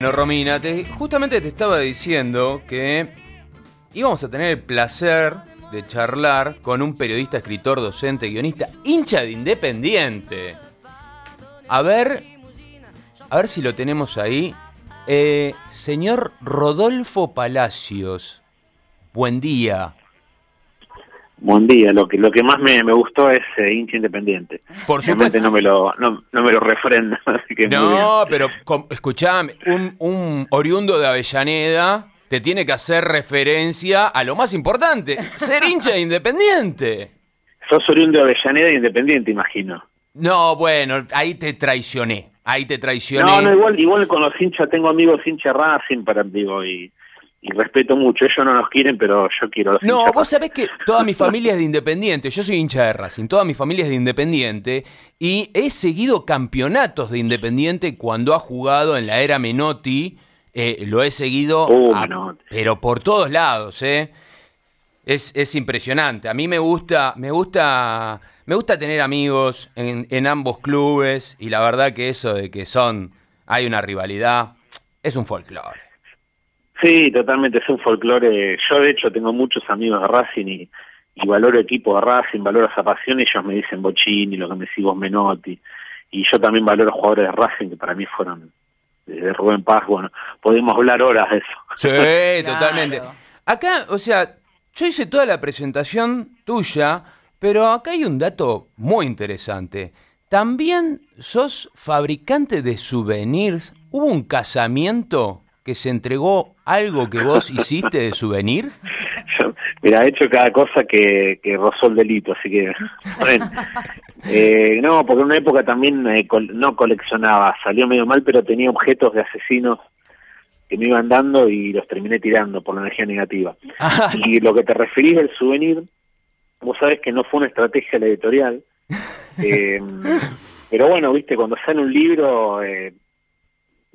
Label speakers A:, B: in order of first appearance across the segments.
A: Bueno, Romina, te- justamente te estaba diciendo que íbamos a tener el placer de charlar con un periodista, escritor, docente, guionista, hincha de Independiente. A ver, a ver si lo tenemos ahí. Eh, señor Rodolfo Palacios, buen día.
B: Buen día, lo que lo que más me, me gustó es eh, hincha independiente.
A: Por supuesto.
B: no me lo no, no me lo refrenda, así que
A: No, pero com- escuchame, un, un oriundo de Avellaneda te tiene que hacer referencia a lo más importante, ser hincha de Independiente.
B: Sos oriundo de Avellaneda e independiente, imagino.
A: No, bueno, ahí te traicioné, ahí te traicioné.
B: No, no, igual igual con los hinchas tengo amigos hinchas Racing para digo y, y respeto mucho. Ellos no nos quieren, pero yo quiero los
A: No,
B: hinchas
A: vos sabés que toda mi familia es de Independiente, yo soy hincha de Racing, toda mi familia es de Independiente y he seguido campeonatos de Independiente cuando ha jugado en la era Menotti, eh, lo he seguido,
B: Oh,
A: a-
B: Menotti.
A: pero por todos lados, ¿eh? Es, es impresionante. A mí me gusta, me gusta, me gusta tener amigos en, en ambos clubes y la verdad que eso de que son, hay una rivalidad, es un folclore.
B: Sí, totalmente, es un folclore. Yo, de hecho, tengo muchos amigos de Racing y, y valoro equipo de Racing, valoro esa pasión. y Ellos me dicen Bochini, lo que me decís vos, Menotti. Y yo también valoro jugadores de Racing que para mí fueron desde Rubén Paz. Bueno, podemos hablar horas de eso.
A: Sí,
C: Claro.
A: totalmente. Acá, o sea, yo hice toda la presentación tuya, pero acá hay un dato muy interesante. También sos fabricante de souvenirs. ¿Hubo un casamiento que se entregó algo que vos hiciste de souvenir?
B: Mira, he hecho cada cosa que, que rozó el delito, así que... bueno. Eh, no, porque en una época también eh, col- no coleccionaba, salió medio mal, pero tenía objetos de asesinos que me iban dando y los terminé tirando por la energía negativa.
A: Ah,
B: Y lo que te referís del souvenir, vos sabés que no fue una estrategia la editorial, eh, pero bueno, viste, cuando sale un libro, eh,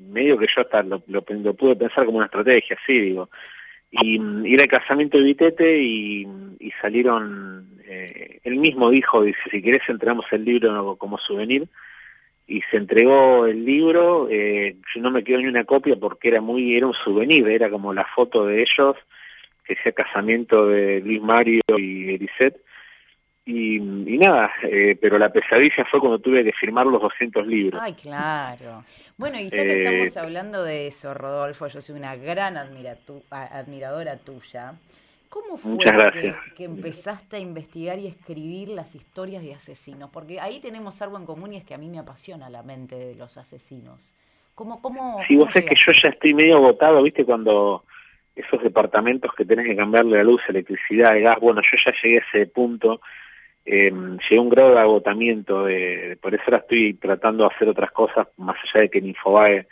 B: medio que yo hasta lo, pude pensar como una estrategia, sí, digo. Y ir al casamiento de Vitete y, salieron, eh, él mismo dijo, si querés entregamos el libro como souvenir, y se entregó el libro, eh, yo no me quedó ni una copia porque era muy, era un souvenir, era como la foto de ellos, que sea casamiento de Luis Mario y Elisette, y, y nada, eh, pero la pesadilla fue cuando tuve que firmar los 200 libros.
C: Ay, claro. Bueno, y ya que
B: Eh,
C: estamos hablando de eso, Rodolfo, yo soy una gran admiradora tuya. ¿Cómo fue que, empezaste a investigar y escribir las historias de asesinos? Porque ahí tenemos algo en común y es que a mí me apasiona la mente de los asesinos. ¿Cómo, cómo,
B: Sí, vos sabés que yo ya estoy medio agotado, ¿viste? Cuando esos departamentos que tenés que cambiarle la luz, electricidad, el gas, bueno, yo ya llegué a ese punto, eh, llegué a un grado de agotamiento, de, por eso ahora estoy tratando de hacer otras cosas, más allá de que en Infobae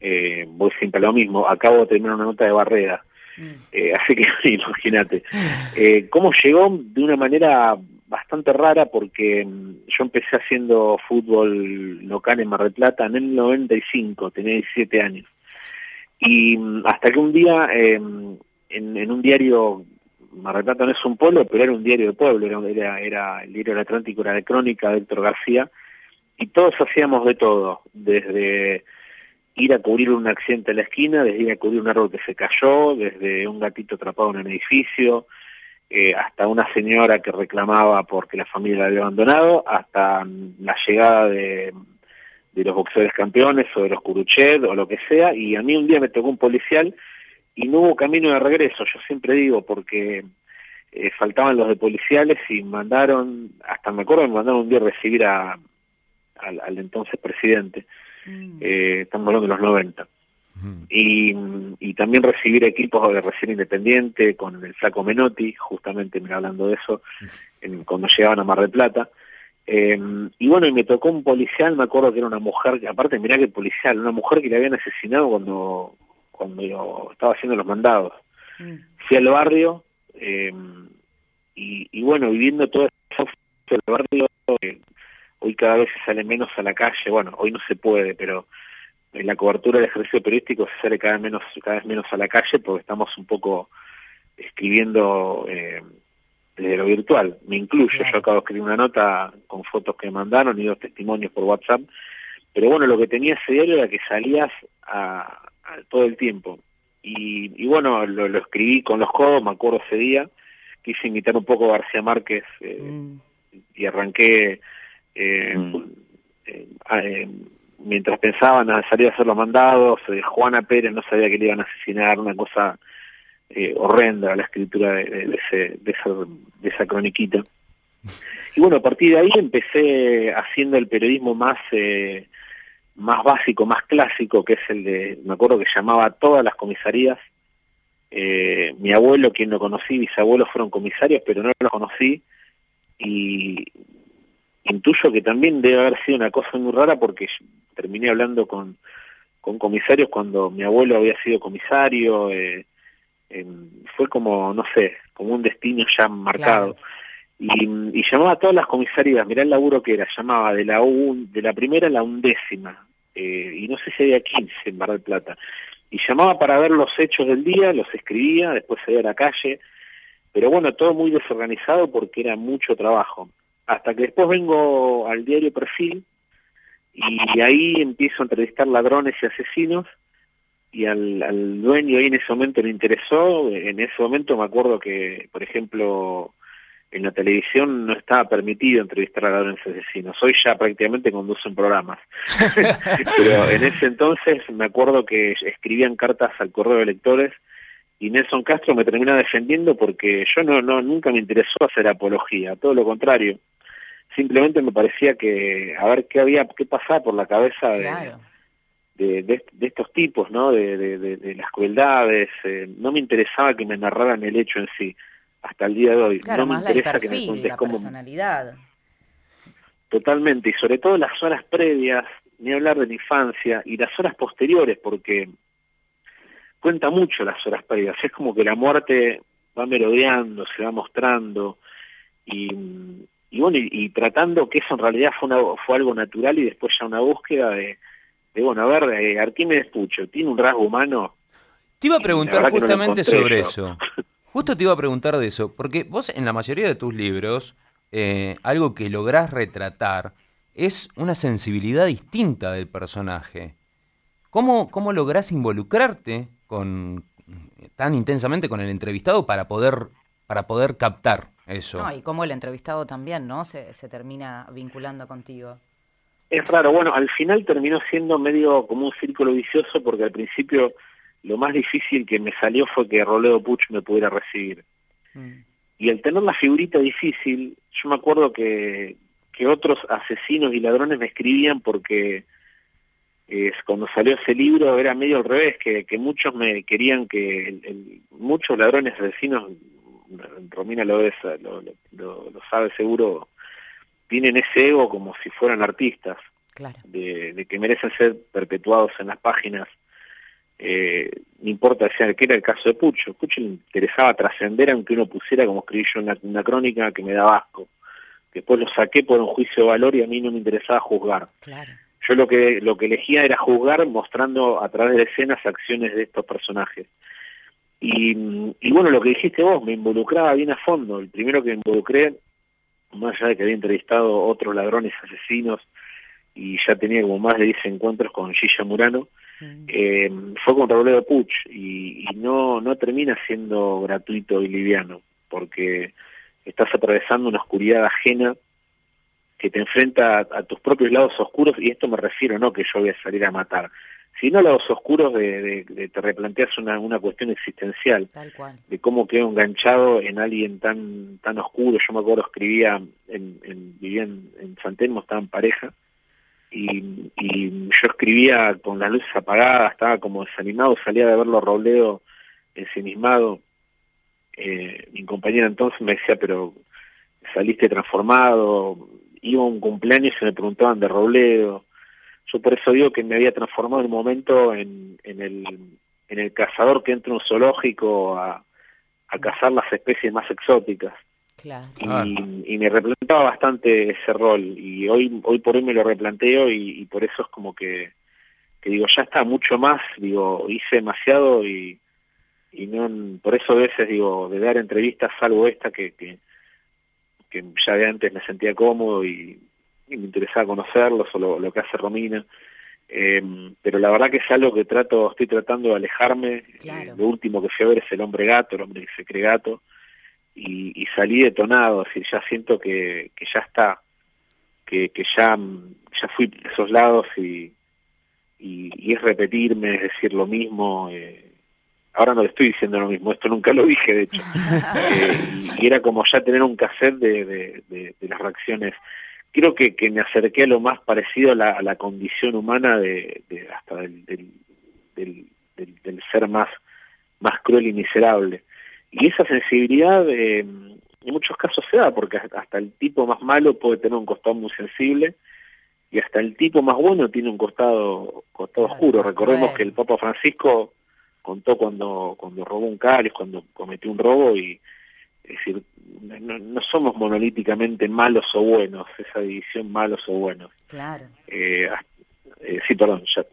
B: eh, voy siempre a lo mismo. Acabo de terminar una nota de barrera,
C: Mm.
B: eh, así que imagínate. Eh, ¿Cómo llegó? De una manera bastante rara porque mm, yo empecé haciendo fútbol local en Mar del Plata en el 95, tenía 17 años. Y mm, hasta que un día eh, en, en un diario, Mar del no es un pueblo, pero era un diario de pueblo, era, era, era el diario del Atlántico, era de crónica de Héctor García, y todos hacíamos de todo, desde ir a cubrir un accidente en la esquina, desde ir a cubrir un árbol que se cayó, desde un gatito atrapado en un edificio, eh, hasta una señora que reclamaba porque la familia la había abandonado, hasta la llegada de, de los boxeadores campeones o de los Curuchet o lo que sea, y a mí un día me tocó un policial y no hubo camino de regreso, yo siempre digo, porque eh, faltaban los de policiales y mandaron, hasta me acuerdo, me mandaron un día a recibir a, al, al entonces presidente,
C: Mm.
B: eh, estamos hablando de los 90 y, y también recibir equipos de recién independiente con el flaco Menotti, justamente mira, hablando de eso, en- cuando llegaban a Mar del Plata. Eh, y bueno, y me tocó un policial, me acuerdo que era una mujer, que aparte mirá que policial, una mujer que le habían asesinado cuando, cuando yo estaba haciendo los mandados.
C: Mm.
B: Fui al barrio eh, y, y bueno, viviendo todo eso fui al barrio, eh, hoy cada vez se sale menos a la calle, bueno, hoy no se puede, pero en la cobertura del ejercicio periodístico se sale cada menos cada vez menos a la calle porque estamos un poco escribiendo eh, desde lo virtual me incluyo
C: Claro.
B: yo acabo de escribir una nota con fotos que me mandaron y dos testimonios por WhatsApp pero bueno lo que tenía ese diario era que salías a, todo el tiempo. Y, bueno, lo, escribí con los codos, me acuerdo ese día, quise imitar un poco a García Márquez eh, mm. y arranqué eh, mm. eh, mientras pensaban a salir a hacer los mandados, Juana Pérez no sabía que le iban a asesinar, una cosa horrenda la escritura de, de, ese, de, esa, de esa croniquita. Y bueno, a partir de ahí empecé haciendo el periodismo más eh, más básico, más clásico, que es el de, me acuerdo que llamaba a todas las comisarías. Eh, mi abuelo, quien lo conocí, mis abuelos fueron comisarios, pero no lo conocí. Y intuyo que también debe haber sido una cosa muy rara porque terminé hablando con, con comisarios cuando mi abuelo había sido comisario. Eh, fue como, no sé, como un destino ya marcado. Y, y, llamaba a todas las comisarías, mirá el laburo que era, llamaba de la un, de la primera a la undécima, eh, y no sé si había 15 en Mar del Plata, y llamaba para ver los hechos del día, los escribía, después salía a la calle, pero bueno, todo muy desorganizado porque era mucho trabajo. Hasta que después vengo al diario Perfil, y ahí empiezo a entrevistar ladrones y asesinos, y al, al dueño ahí en ese momento le interesó, en ese momento me acuerdo que, por ejemplo, en la televisión no estaba permitido entrevistar a ladrones asesinos. Hoy ya prácticamente conducen programas. Pero en ese entonces me acuerdo que escribían cartas al correo de lectores y Nelson Castro me termina defendiendo porque yo no, no nunca me interesó hacer apología, todo lo contrario. Simplemente me parecía que a ver qué había, qué pasaba por la cabeza de, de, estos tipos, ¿no? De, de, las crueldades. Eh, no me interesaba que me narraran el hecho en sí hasta el día de hoy.
C: Claro,
B: no
C: me interesa que me cuentes la personalidad.
B: Totalmente, y sobre todo las horas previas, ni hablar de la infancia, y las horas posteriores, porque cuenta mucho las horas previas. Es como que la muerte va merodeando, se va mostrando, y, y bueno, y, tratando que eso en realidad fue, una, fue algo natural y después ya una búsqueda de, de bueno, a ver, eh, Arquímedes Pucho, ¿tiene un rasgo humano?
A: Te iba a preguntar justamente sobre eso. Justo te iba a preguntar de eso, porque vos en la mayoría de tus libros, eh, algo que lográs retratar es una sensibilidad distinta del personaje. ¿Cómo, cómo lográs involucrarte con, tan intensamente con el entrevistado para poder, para poder captar eso?
C: No, y cómo el entrevistado también, ¿no? Se, se termina vinculando contigo.
B: Es raro, bueno, al final terminó siendo medio como un círculo vicioso porque al principio lo más difícil que me salió fue que Roledo Puch me pudiera recibir. Mm. Y al tener la figurita difícil, yo me acuerdo que, que otros asesinos y ladrones me escribían porque es, cuando salió ese libro era medio al revés, que, que muchos me querían que, el, muchos ladrones asesinos, Romina lo, lo, lo, lo, sabe seguro, tienen ese ego como si fueran artistas,
C: claro.
B: de, de que merecen ser perpetuados en las páginas eh, no importa sea que era el caso de Pucho, Pucho le interesaba trascender aunque uno pusiera como escribí yo una, una crónica que me daba asco. Después lo saqué por un juicio de valor y a mí no me interesaba juzgar. Yo lo que lo que elegía era juzgar mostrando a través de escenas acciones de estos personajes. Y, y bueno, lo que dijiste vos, me involucraba bien a fondo. El primero que me involucré, más allá de que había entrevistado otros ladrones asesinos y ya tenía como más de 10 encuentros con Gilla Murano. Eh, fue con Robledo Puch y, no, no termina siendo gratuito y liviano, porque estás atravesando una oscuridad ajena que te enfrenta a, tus propios lados oscuros, y esto me refiero no que yo voy a salir a matar, sino lados oscuros de, de, te replanteas una, una cuestión existencial, de cómo quedo enganchado en alguien tan tan oscuro. Yo me acuerdo escribía, en, en vivía en, en San Telmo, estaba en pareja, y, yo escribía con las luces apagadas, estaba como desanimado, salía de verlo Robledo ensimismado. Eh, mi compañera entonces me decía, pero saliste transformado, iba a un cumpleaños y se me preguntaban de Robledo. Yo por eso digo que me había transformado en un momento en, el, en el cazador que entra en un zoológico a, a cazar las especies más exóticas. Y, me replantaba bastante ese rol. Y hoy hoy por hoy me lo replanteo y, por eso es como que, que digo ya está mucho más. Digo hice demasiado y y no por eso a veces digo de dar entrevistas salvo esta que que, que ya de antes me sentía cómodo y, me interesaba conocerlos o lo, que hace Romina. Em, pero la verdad que es algo que trato, estoy tratando de alejarme. Eh, lo último que fui a ver es El Hombre Gato, el hombre que se cree gato, y, y salí detonado, así ya siento que, que ya está, que, que ya, ya fui por esos lados y, y, es repetirme, es decir lo mismo. Eh, ahora no le estoy diciendo lo mismo, esto nunca lo dije de hecho. Eh, y, era como ya tener un cassette de, de, de las reacciones creo que, que me acerqué a lo más parecido a la, a la condición humana de, de hasta del, del, del, del, ser más, más cruel y miserable. Y esa sensibilidad eh, en muchos casos se da, porque hasta el tipo más malo puede tener un costado muy sensible y hasta el tipo más bueno tiene un costado, costado oscuro. Recordemos que el Papa Francisco contó cuando, cuando robó un cáliz, cuando cometió un robo y es decir, no, somos monolíticamente malos o buenos, esa división malos o buenos.
C: Claro.
B: Eh, eh, sí, perdón, ya.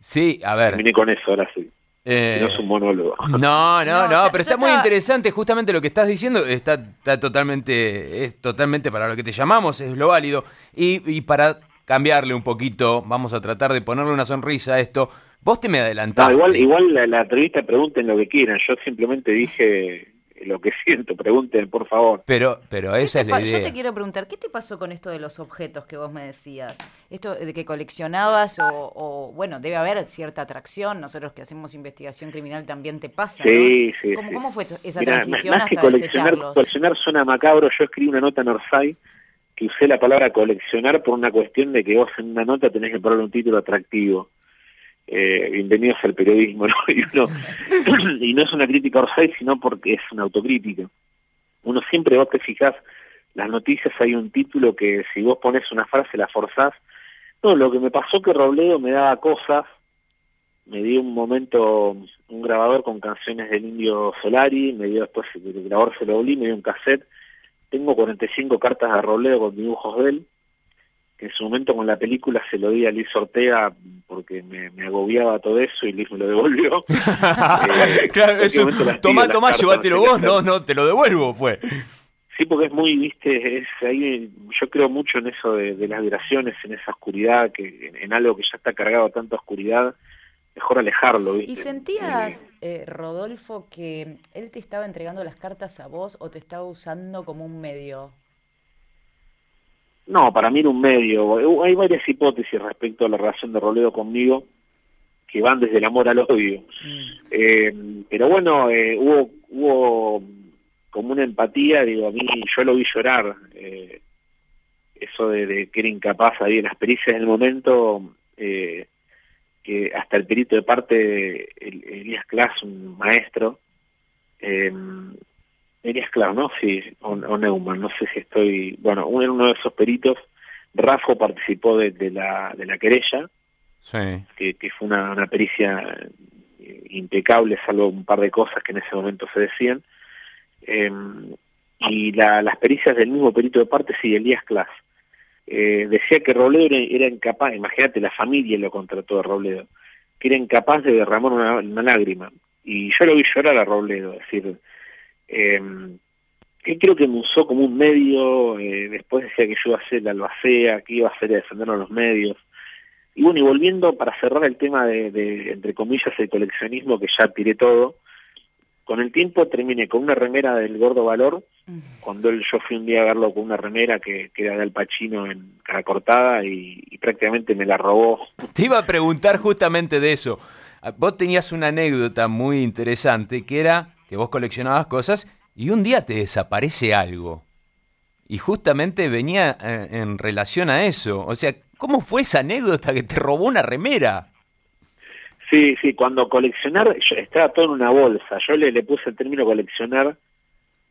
A: Sí, a ver.
B: Terminé con eso, ahora sí. Eh, no es un monólogo.
A: No, no, no, pero está muy interesante justamente lo que estás diciendo, está, está totalmente, es totalmente para lo que te llamamos, es lo válido. Y, y para cambiarle un poquito, vamos a tratar de ponerle una sonrisa a esto. Vos te me adelantaste.
B: igual igual la, la entrevista pregunten lo que quieran, yo simplemente dije lo que siento, pregunten por favor.
A: Pero, pero esa es la idea.
C: Yo te quiero preguntar, ¿qué te pasó con esto de los objetos que vos me decías? Esto de que coleccionabas o, bueno, debe haber cierta atracción, nosotros que hacemos investigación criminal también te pasa,
B: sí, Sí,
C: ¿Cómo, ¿Cómo, fue esa transición
B: más, que coleccionar, coleccionar suena macabro, yo escribí una nota en Orsay que usé la palabra coleccionar por una cuestión de que vos en una nota tenés que ponerle un título atractivo eh, bienvenidos al periodismo. Y, uno, y no es una crítica Orsay, sino porque es una autocrítica. Uno siempre, vos te fijás, las noticias hay un título que si vos pones una frase la forzás. No, lo que me pasó que Robledo me daba cosas, me dio un momento un grabador con canciones del Indio Solari, me dio después el grabador se lo volví, me dio un cassette, tengo 45 cartas de Robledo con dibujos de él, en su momento con la película se lo di a Liz Ortega porque me, agobiaba todo eso y Liz me lo devolvió.
A: eh, claro, eso, tomá, tomá, llévatelo vos, no, no, te lo devuelvo, fue.
B: Sí, porque es muy, viste, es ahí, yo creo mucho en eso de, las vibraciones, en esa oscuridad, que en, algo que ya está cargado tanta oscuridad, mejor alejarlo. ¿viste?
C: ¿Y sentías, eh, Rodolfo, que él te estaba entregando las cartas a vos o te estaba usando como un medio?
B: No, para mí era un medio. Hay varias hipótesis respecto a la relación de Roledo conmigo que van desde el amor al odio. Mm. Eh, pero bueno, eh, hubo, hubo como una empatía, digo, a mí yo lo vi llorar. Eh, eso de, que era incapaz ahí en las pericias del momento, eh, que hasta el perito de parte, el, Elías Klaas, un maestro, eh, Elías claro, ¿no? Sí, o, Neumann, no sé si estoy... Bueno, uno de esos peritos, Rafa participó de, la, de la querella,
A: sí.
B: que, que fue una, una pericia impecable, salvo un par de cosas que en ese momento se decían. Eh, y la, las pericias del mismo perito de parte, sí, Elías Klaas. Eh, decía que Robledo era, incapaz, imagínate, la familia lo contrató de Robledo, que era incapaz de derramar una, una lágrima. Y yo lo vi llorar a Robledo, es decir, eh, creo que me usó como un medio, eh, después decía que yo iba a ser la albacea, que iba a hacer a defendernos los medios. Y bueno, y volviendo para cerrar el tema de, entre comillas, el coleccionismo, que ya tiré todo, con el tiempo terminé con una remera del Gordo Valor, cuando él, yo fui un día a verlo con una remera que, era de Al Pacino en cara cortada y, y prácticamente me la robó.
A: Te iba a preguntar justamente de eso. Vos tenías una anécdota muy interesante que era que vos coleccionabas cosas y un día te desaparece algo. Y justamente venía eh, en, relación a eso. O sea, ¿cómo fue esa anécdota que te robó una remera?
B: Sí, sí, cuando coleccionar, estaba todo en una bolsa. Yo le, le puse el término coleccionar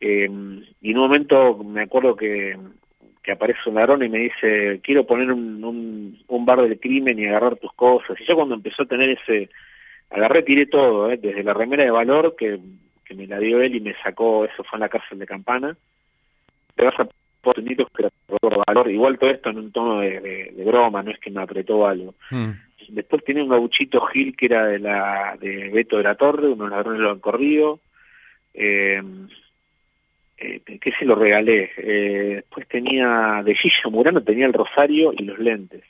B: em, y en un momento me acuerdo que, aparece un ladrón y me dice, quiero poner un, un, un, bar del crimen y agarrar tus cosas. Y yo cuando empezó a tener ese, agarré, tiré todo, ¿eh? desde la remera de valor, que me la dio él y me sacó, eso fue en la cárcel de Campana. Te vas a que por valor, igual todo esto en un tono de, broma, no es que me apretó algo. Hmm. Después tenía un gauchito Gil que era de la de Beto de la Torre, unos ladrones lo han corrido. Eh, eh, que se lo regalé. Eh, después tenía de Gilla Murano, tenía el rosario y los lentes.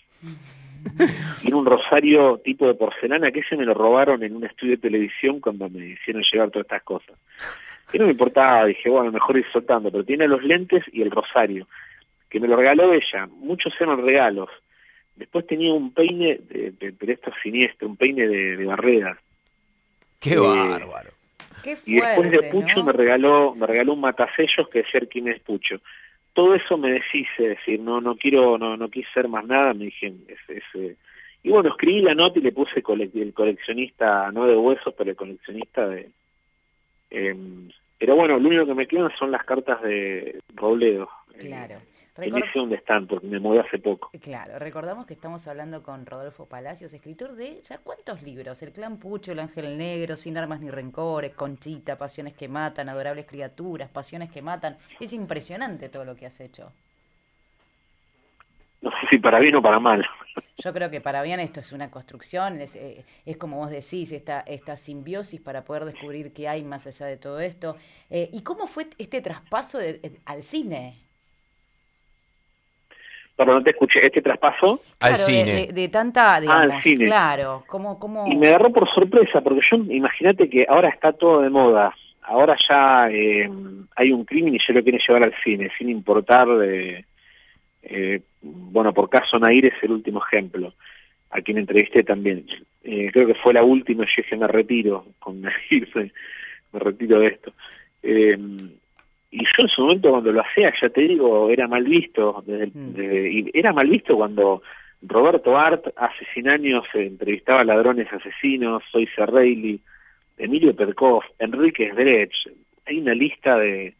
B: Y un rosario tipo de porcelana que ese me lo robaron en un estudio de televisión cuando me hicieron llegar todas estas cosas. Y no me importaba, dije, bueno, mejor ir soltando, pero tiene los lentes y el rosario, que me lo regaló ella. Muchos eran regalos. Después tenía un peine, de, de, pero esto siniestro, un peine de, de barrera.
A: ¡Qué
B: Eh,
A: bárbaro!
C: Qué
B: y después de Pucho
C: ¿no?
B: me regaló me regaló un matasellos que decía quién es Pucho todo eso me deshice decir no no quiero no no quise ser más nada me dije es, es, eh, y bueno escribí la nota y le puse cole- el coleccionista no de huesos pero el coleccionista de em, pero bueno lo único que me quedan son las cartas de Robledo eh,
C: Claro. Recor-
B: no sé dónde están porque me mudé hace poco
C: Claro, recordamos que estamos hablando con Rodolfo Palacios, escritor de ya cuántos libros, El clan Pucho, El ángel negro, Sin armas ni rencores, Conchita, Pasiones que matan, Adorables criaturas, Pasiones que matan. Es impresionante todo lo que has hecho.
B: no sé si para bien o para mal
C: Yo creo que para bien esto es una construcción, es, eh, es como vos decís, esta, esta simbiosis para poder descubrir qué hay más allá de todo esto. Eh, ¿Y cómo fue este traspaso de- eh, al cine?
B: Pero no te escuché este traspaso
A: Al
C: Claro,
A: cine.
C: De, de tanta, digamos,
B: cine.
C: claro, ¿cómo, cómo...
B: Y me agarró por sorpresa, porque yo, imagínate que ahora está todo de moda. Ahora ya eh, hay un crimen y ya lo quieren llevar al cine, sin importar de... eh, bueno, por caso Nair es el último ejemplo, a quien entrevisté también. Eh, creo que fue la última y yo dije, me retiro con Nair, me, me retiro de esto. Y yo en su momento cuando lo hacía, ya te digo, era mal visto. Desde,
C: Mm.
B: era mal visto cuando Roberto Art hace 100 años entrevistaba a ladrones asesinos, Soy Reilly, Emilio Perkov, Enrique Sdrech. Hay una lista de,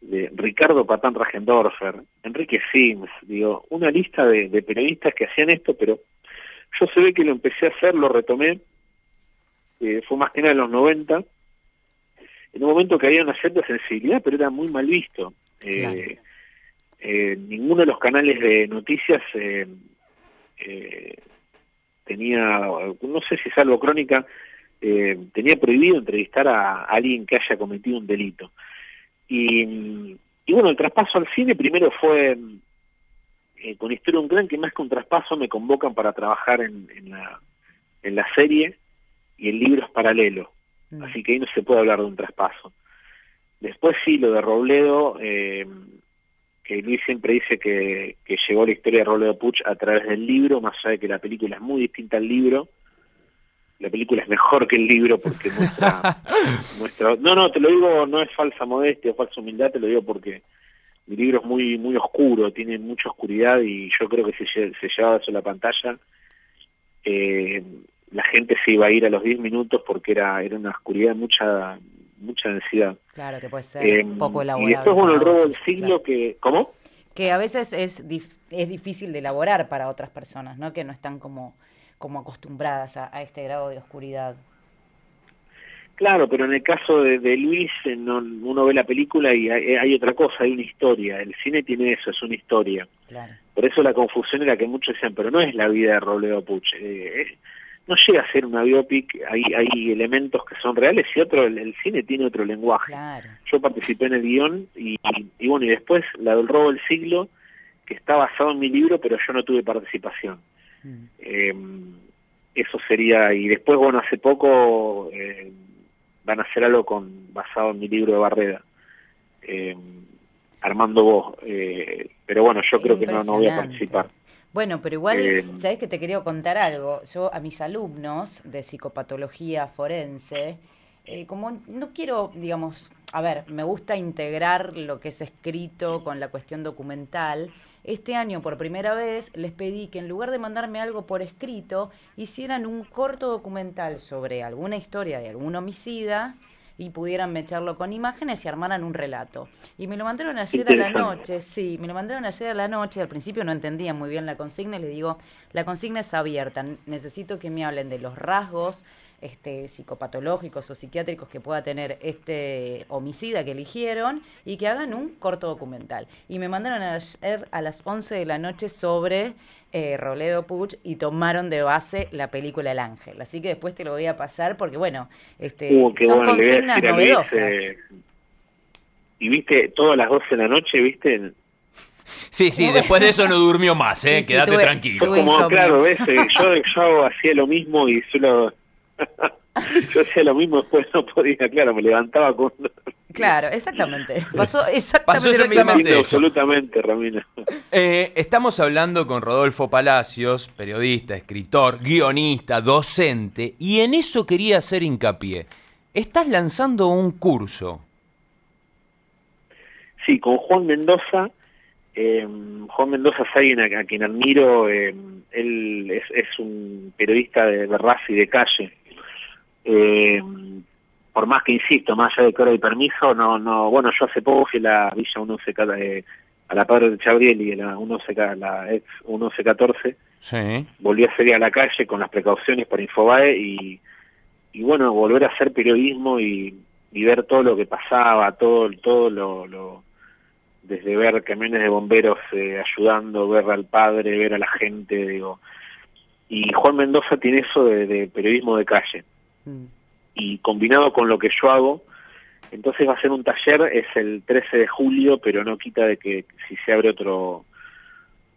B: de Ricardo Patán Rajendorfer, Enrique Sims, digo, una lista de, de periodistas que hacían esto, pero yo se ve que lo empecé a hacer, lo retomé, eh, fue más que nada en los 90, en un momento que había una cierta sensibilidad, pero era muy mal visto. Eh,
C: Claro.
B: eh, ninguno de los canales de noticias eh, eh, tenía, no sé si salvo Crónica, eh, tenía prohibido entrevistar a alguien que haya cometido un delito. Y, y bueno, el traspaso al cine primero fue con Historia un Clan, que más que un traspaso me convocan para trabajar en, en, la, en la serie y en libros paralelos.
C: Mm.
B: Así que ahí no se puede hablar de un traspaso. Después sí, lo de Robledo, eh, que Luis siempre dice que, que llegó la historia de Robledo Puch a través del libro, más allá de que la película es muy distinta al libro. La película es mejor que el libro porque muestra, muestra... No, no, te lo digo, no es falsa modestia o falsa humildad, te lo digo porque mi libro es muy muy oscuro, tiene mucha oscuridad y yo creo que si se, se llevaba eso a la pantalla, eh, la gente se iba a ir a los 10 minutos porque era era una oscuridad, mucha mucha densidad.
C: Claro, que puede ser
B: Eh,
C: poco
B: y
C: elaborado.
B: después, bueno, el robo del siglo
C: claro.
B: que... ¿Cómo?
C: Que a veces es, dif- es difícil de elaborar para otras personas, ¿no? Que no están como, como acostumbradas a, a este grado de oscuridad.
B: Claro, pero en el caso de, de Luis, eh, no, uno ve la película y hay, hay otra cosa, hay una historia. El cine tiene eso, es una historia.
C: Claro.
B: Por eso la confusión era que muchos decían, pero no es la vida de Robledo Puch. Eh, eh, no llega a ser una biopic, hay, hay elementos que son reales y otro, el, el cine tiene otro lenguaje.
C: Claro.
B: Yo participé en el guion y, y, y bueno, y después la del robo del siglo, que está basado en mi libro, pero yo no tuve participación.
C: Mm.
B: Eh, eso sería, y después, bueno, hace poco eh, van a hacer algo con basado en mi libro de Barreda, eh, Armando Vos, eh, pero bueno, yo creo que no, no voy a participar.
C: Bueno, pero igual,
B: Eh,
C: ¿sabes que te quería contar algo? Yo a mis alumnos de psicopatología forense, eh, como no quiero, digamos, a ver, me gusta integrar lo que es escrito con la cuestión documental. Este año, por primera vez, les pedí que en lugar de mandarme algo por escrito, hicieran un corto documental sobre alguna historia de algún homicida y pudieran mecharlo con imágenes y armaran un relato. Y me lo mandaron ayer a la noche, sí, me lo mandaron ayer a la noche, al principio no entendía muy bien la consigna y le digo, la consigna es abierta, necesito que me hablen de los rasgos este, psicopatológicos o psiquiátricos que pueda tener este homicida que eligieron y que hagan un corto documental. Y me mandaron ayer a las 11 de la noche sobre eh, Roledo Puch y tomaron de base la película El Ángel. Así que después te lo voy a pasar porque, bueno, este,
B: Uh,
C: son
B: bueno,
C: consignas novedosas.
B: eh, y viste, todas las 12 de la noche, viste,
A: Sí, sí, después de eso no durmió más, ¿eh?
C: Sí, sí,
A: Quédate
C: tuve-
A: tranquilo.
C: Tuve
B: como, claro, ves, Eh, yo, yo hacía lo mismo y solo... yo hacía lo mismo, después no podía, claro, me levantaba con...
C: Claro, exactamente. Pasó exactamente
A: Pasó
C: lo mismo.
B: absolutamente, Ramiro.
A: Eh, estamos hablando con Rodolfo Palacios, periodista, escritor, guionista, docente, y en eso quería hacer hincapié. Estás lanzando un curso.
B: Sí, con Juan Mendoza. eh, Juan Mendoza es alguien a, a quien admiro. eh, él es, es un periodista de, de raza y de calle. Eh, por más que insisto, más allá de que ahora hay permiso, no, no. Bueno, yo hace poco fui a la Villa 11 eh, a la Padre de Chabriel y a la 11, la ex 1114
A: Sí.
B: volví a salir a la calle con las precauciones para Infobae y, y bueno, volver a hacer periodismo y, y ver todo lo que pasaba, todo, todo lo, lo desde ver camiones de bomberos eh, ayudando, ver al padre, ver a la gente, digo. Y Juan Mendoza tiene eso de, de periodismo de calle
C: Mm.
B: y combinado con lo que yo hago, entonces va a ser un taller, es el 13 de julio, pero no quita de que si se abre otro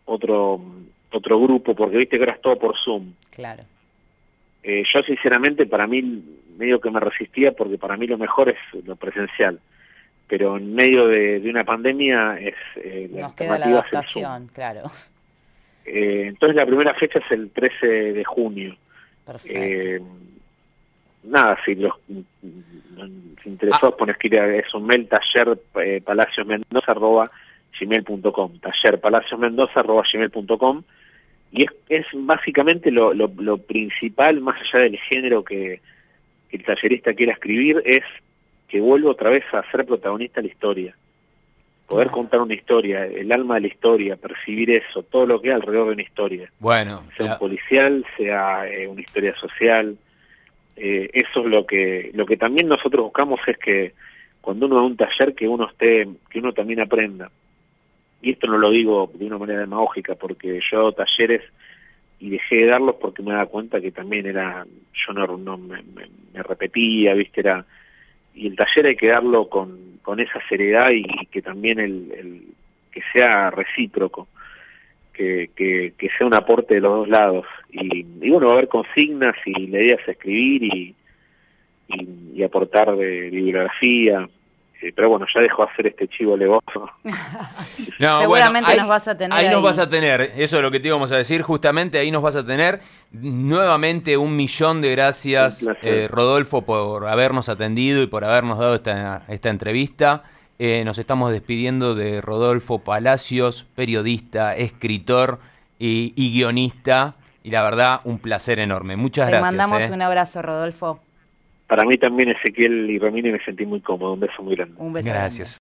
B: otro otro grupo, porque viste que ahora es todo por Zoom.
C: Claro.
B: Eh, yo sinceramente para mí medio que me resistía porque para mí lo mejor es lo presencial, pero en medio de, de una pandemia es eh, la
C: Nos queda la adaptación, claro.
B: Eh, entonces la primera fecha es el 13 de junio.
C: Perfecto.
B: Nada, si los si interesados
A: Ah.
B: pones que ir a- es un mail taller eh, palaciosmendoza arroba gmail.com taller palaciosmendoza arroba gmail.com y es, es básicamente lo, lo, lo principal más allá del género que, que el tallerista quiera escribir es que vuelva otra vez a ser protagonista de la historia poder contar una historia, el alma de la historia, percibir eso, todo lo que hay alrededor de una historia
A: Bueno,
B: sea un policial, sea eh, una historia social. Eh, eso es lo que lo que también nosotros buscamos es que cuando uno va a un taller que uno esté que uno también aprenda. Y esto no lo digo de una manera demagógica porque yo hago talleres y dejé de darlos porque me daba cuenta que también era yo no, no me, me- me repetía, ¿viste? Era y el taller hay que darlo con, con esa seriedad y, que también el, el que sea recíproco que, que, que sea un aporte de los dos lados. Y, y bueno, va a haber consignas y la idea es escribir y, y, y aportar de bibliografía. Eh, pero bueno, ya dejo de hacer este chivo levoso.
A: No,
C: Seguramente
A: ahí-
C: nos vas a tener
A: Ahí, nos vas a tener, eso es lo que te íbamos a decir, justamente ahí nos vas a tener. Nuevamente un millón de gracias, eh, Rodolfo, por habernos atendido y por habernos dado esta, esta entrevista. Eh, nos estamos despidiendo de Rodolfo Palacios, periodista, escritor y, y guionista. Y la verdad, un placer enorme. Muchas
C: Te
A: gracias.
C: mandamos
A: eh.
C: un abrazo, Rodolfo.
B: Para mí también Ezequiel y Ramírez me sentí muy cómodo. Un beso muy grande.
C: Un beso. grande.
A: Gracias.